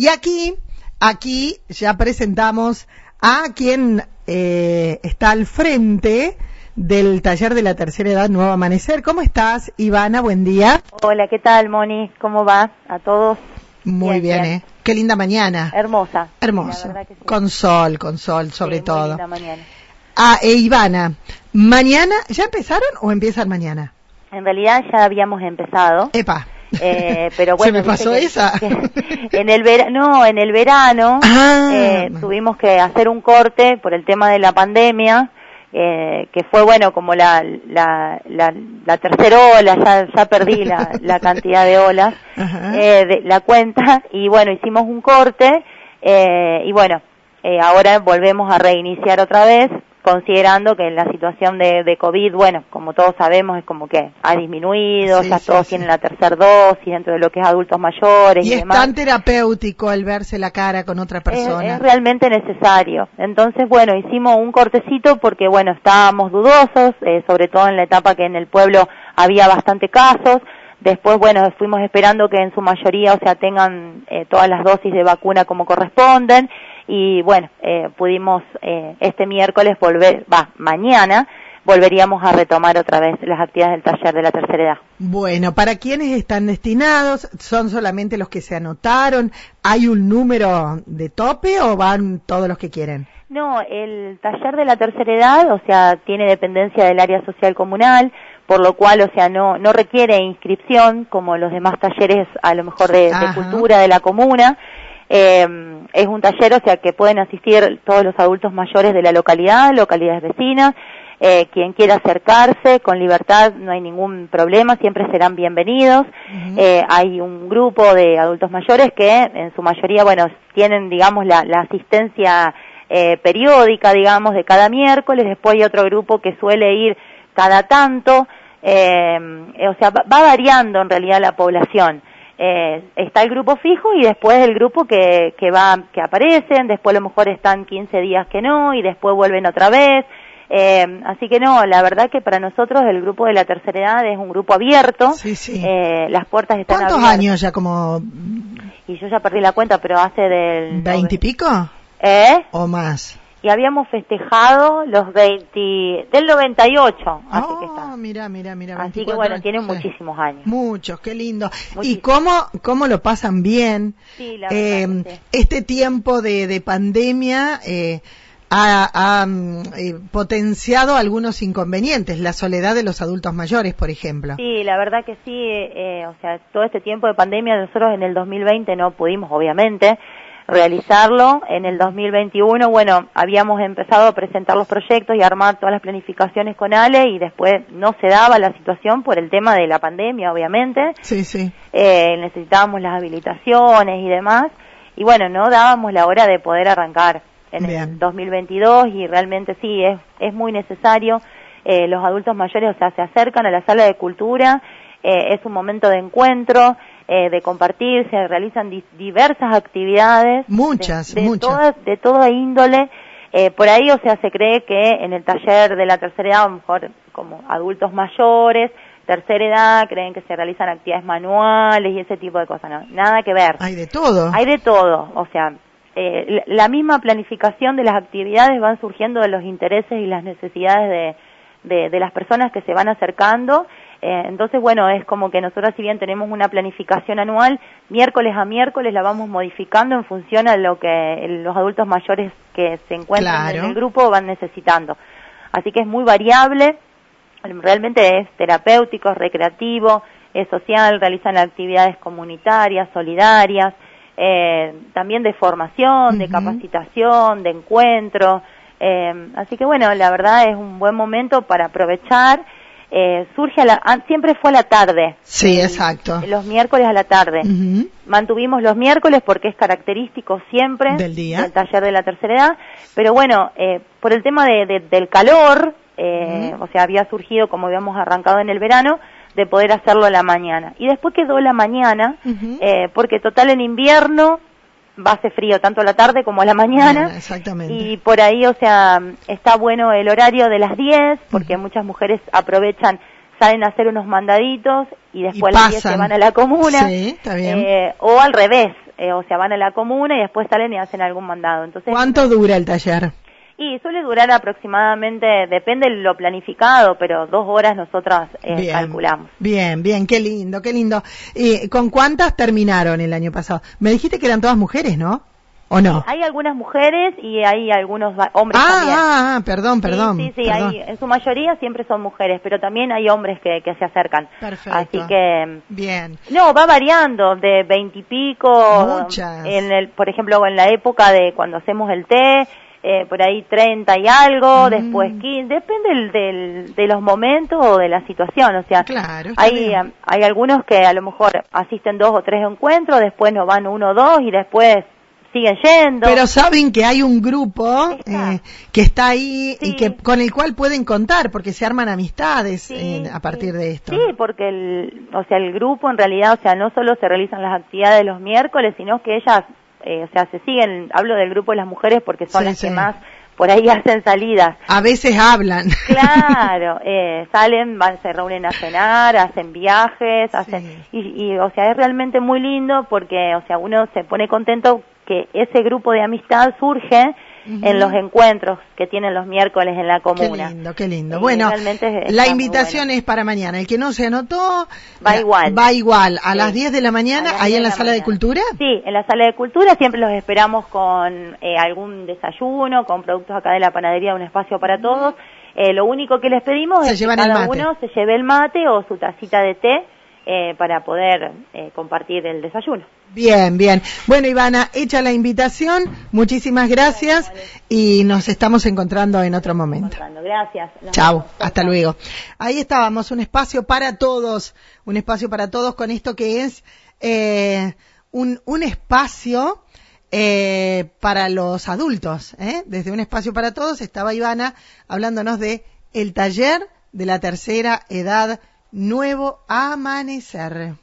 Y aquí, aquí ya presentamos a quien eh, está al frente del taller de la tercera edad Nuevo Amanecer. ¿Cómo estás, Ivana? Buen día. Hola, ¿qué tal, Moni? ¿Cómo va? A todos. Muy bien, ¿eh? Qué linda mañana. Hermosa. Hermoso. Con sol, con sol, sobre Sí, muy todo. linda mañana. Ah, e Ivana, mañana, ¿ya empezaron o empiezan mañana? En realidad ya habíamos empezado. Epa. Eh, pero bueno, ¿Se me pasó esa? en el verano, no, en el verano Ah. eh, tuvimos que hacer un corte por el tema de la pandemia, eh, que fue bueno como la la, la, la tercera ola, ya, ya perdí la, la cantidad de olas, eh, de la cuenta y bueno hicimos un corte eh, y bueno eh, ahora volvemos a reiniciar otra vez considerando que la situación de, de COVID, bueno, como todos sabemos, es como que ha disminuido, Sí, ya sí, todos sí. tienen la tercera dosis dentro de lo que es adultos mayores y, Y es demás. tan terapéutico el verse la cara con otra Es, persona. es realmente necesario. Entonces, bueno, hicimos un cortecito porque, bueno, estábamos dudosos, eh, sobre todo en la etapa que en el pueblo había bastante casos. Después, bueno, fuimos esperando que en su mayoría, o sea, tengan eh, todas las dosis de vacuna como corresponden. Y bueno, eh, pudimos eh, este miércoles volver, va, mañana volveríamos a retomar otra vez las actividades del taller de la tercera edad. Bueno, ¿para quiénes están destinados? ¿Son solamente los que se anotaron? ¿Hay un número de tope o van todos los que quieren? No, el taller de la tercera edad, o sea, tiene dependencia del área social comunal, por lo cual, o sea, no, no requiere inscripción como los demás talleres, a lo mejor de, de cultura de la comuna. Eh, es un taller, o sea, que pueden asistir todos los adultos mayores de la localidad, localidades vecinas. Eh, quien quiera acercarse con libertad, no hay ningún problema, siempre serán bienvenidos. Eh, hay un grupo de adultos mayores que en su mayoría, bueno, tienen, digamos, la, la asistencia eh, periódica, digamos, de cada miércoles. Después hay otro grupo que suele ir cada tanto. eh, o sea, va, va variando en realidad la población. Eh, está el grupo fijo y después el grupo que, que va, que aparecen, después a lo mejor están 15 días que no y después vuelven otra vez. Eh, así que no, la verdad que para nosotros el grupo de la tercera edad es un grupo abierto. Sí, sí. Eh, las puertas están ¿Cuántos abiertas. años ya? ¿Como Y yo ya perdí la cuenta, pero hace del... veinte y pico ¿Eh? o más? Y habíamos festejado los 20... del 98, así que está. Oh, mira, mira, mira. Así que 24 bueno, años. tienen Sí. muchísimos años. Muchos, qué lindo. ¿Y Muchísimo. cómo, cómo lo pasan bien? Sí, la Eh, verdad sí. Este tiempo de, de pandemia eh, ha, ha, mm, eh, potenciado algunos inconvenientes, la soledad de los adultos mayores, por ejemplo. Sí, la verdad que sí, eh, o sea, todo este tiempo de pandemia nosotros en el 2020 no pudimos, obviamente, realizarlo. En el 2021, bueno, habíamos empezado a presentar los proyectos y armar todas las planificaciones con Ale y después no se daba la situación por el tema de la pandemia, obviamente. Sí, sí. Eh, necesitábamos las habilitaciones y demás. Y bueno, no dábamos la hora de poder arrancar en Bien. el 2022 y realmente sí, es, es muy necesario. Eh, los adultos mayores, o sea, se acercan a la sala de cultura, eh, es un momento de encuentro, eh, de compartir, se realizan di- diversas actividades. Muchas, de, de muchas. toda- de toda índole. Eh, por ahí, o sea, se cree que en el taller de la tercera edad, a lo mejor como adultos mayores, tercera edad, creen que se realizan actividades manuales y ese tipo de cosas. No, nada que ver. Hay de todo. Hay de todo, o sea, eh, la la misma planificación de las actividades van surgiendo de los intereses y las necesidades de, de, de las personas que se van acercando. Eh, entonces, bueno, es como que nosotros, si bien tenemos una planificación anual, miércoles a miércoles la vamos modificando en función a lo que los adultos mayores que se encuentran Claro. en el grupo van necesitando. Así que es muy variable, realmente es terapéutico, es recreativo, es social, realizan actividades comunitarias, solidarias, eh, también de formación, de capacitación, de encuentro. eh, así que bueno, la verdad es un buen momento para aprovechar. Eh, surge a la, an- siempre fue a la tarde. Sí, exacto. Los miércoles a la tarde. Mantuvimos los miércoles porque es característico siempre Del día. del taller de la tercera edad, pero bueno, eh, por el tema de, de- del calor, eh, o sea, había surgido como habíamos arrancado en el verano, de poder hacerlo a la mañana. Y después quedó la mañana, eh, porque total en invierno va a hacer frío tanto a la tarde como a la mañana. Exactamente. Y por ahí, o sea, está bueno el horario de las 10, porque muchas mujeres aprovechan, salen a hacer unos mandaditos y después Y a las 10 se van a la comuna. Sí, está bien. Eh, o al revés, eh, o sea, van a la comuna y después salen y hacen algún mandado. Entonces, ¿Cuánto dura el taller? Y suele durar aproximadamente, depende de lo planificado, pero dos horas nosotras eh, calculamos. Bien, bien, qué lindo, qué lindo. ¿Y ¿Con cuántas terminaron el año pasado? Me dijiste que eran todas mujeres, ¿no? ¿O no? Hay algunas mujeres y hay algunos hombres ah, también. Ah, ah, perdón, perdón. Sí, sí, Hay, en su mayoría siempre son mujeres, pero también hay hombres que, que se acercan. Perfecto. Así que... Bien. No, va variando de veintipico. Muchas. En el, por ejemplo, en la época de cuando hacemos el té, eh, por ahí 30 y algo, mm. después 15, depende del, de los momentos o de la situación, o sea, hay, hay algunos que a lo mejor asisten dos o tres encuentros, después no van uno o dos y después siguen yendo. Pero saben que hay un grupo eh, que está ahí y que con el cual pueden contar porque se arman amistades eh, a partir de esto. Sí, porque el, o sea, el grupo en realidad, o sea, no solo se realizan las actividades los miércoles, sino que ellas, eh, o sea, se siguen, hablo del grupo de las mujeres porque son las que más por ahí hacen salidas. A veces hablan. Claro, eh, salen, van, se reúnen a cenar, hacen viajes, hacen, y, y, o sea, es realmente muy lindo porque, o sea, uno se pone contento que ese grupo de amistad surge en los encuentros que tienen los miércoles en la comuna. Qué lindo, qué lindo. bueno, la invitación es para mañana. El que no se anotó va igual. Va igual a las 10 de la mañana ahí en la, sala de cultura. Sí, en la sala de cultura siempre los esperamos con eh, algún desayuno, con productos acá de la panadería, un espacio para todos. Eh, lo único que les pedimos es que cada uno se lleve el mate o su tacita de té eh, para poder eh, compartir el desayuno. Bien, bien. Bueno, Ivana, hecha la invitación, muchísimas gracias y nos estamos encontrando en otro momento. Gracias. Chao, hasta luego. Ahí estábamos, un espacio para todos, un espacio para todos con esto que es eh, un, un espacio eh, para los adultos. ¿eh? Desde un espacio para todos estaba Ivana hablándonos de el taller de la tercera edad Nuevo Amanecer.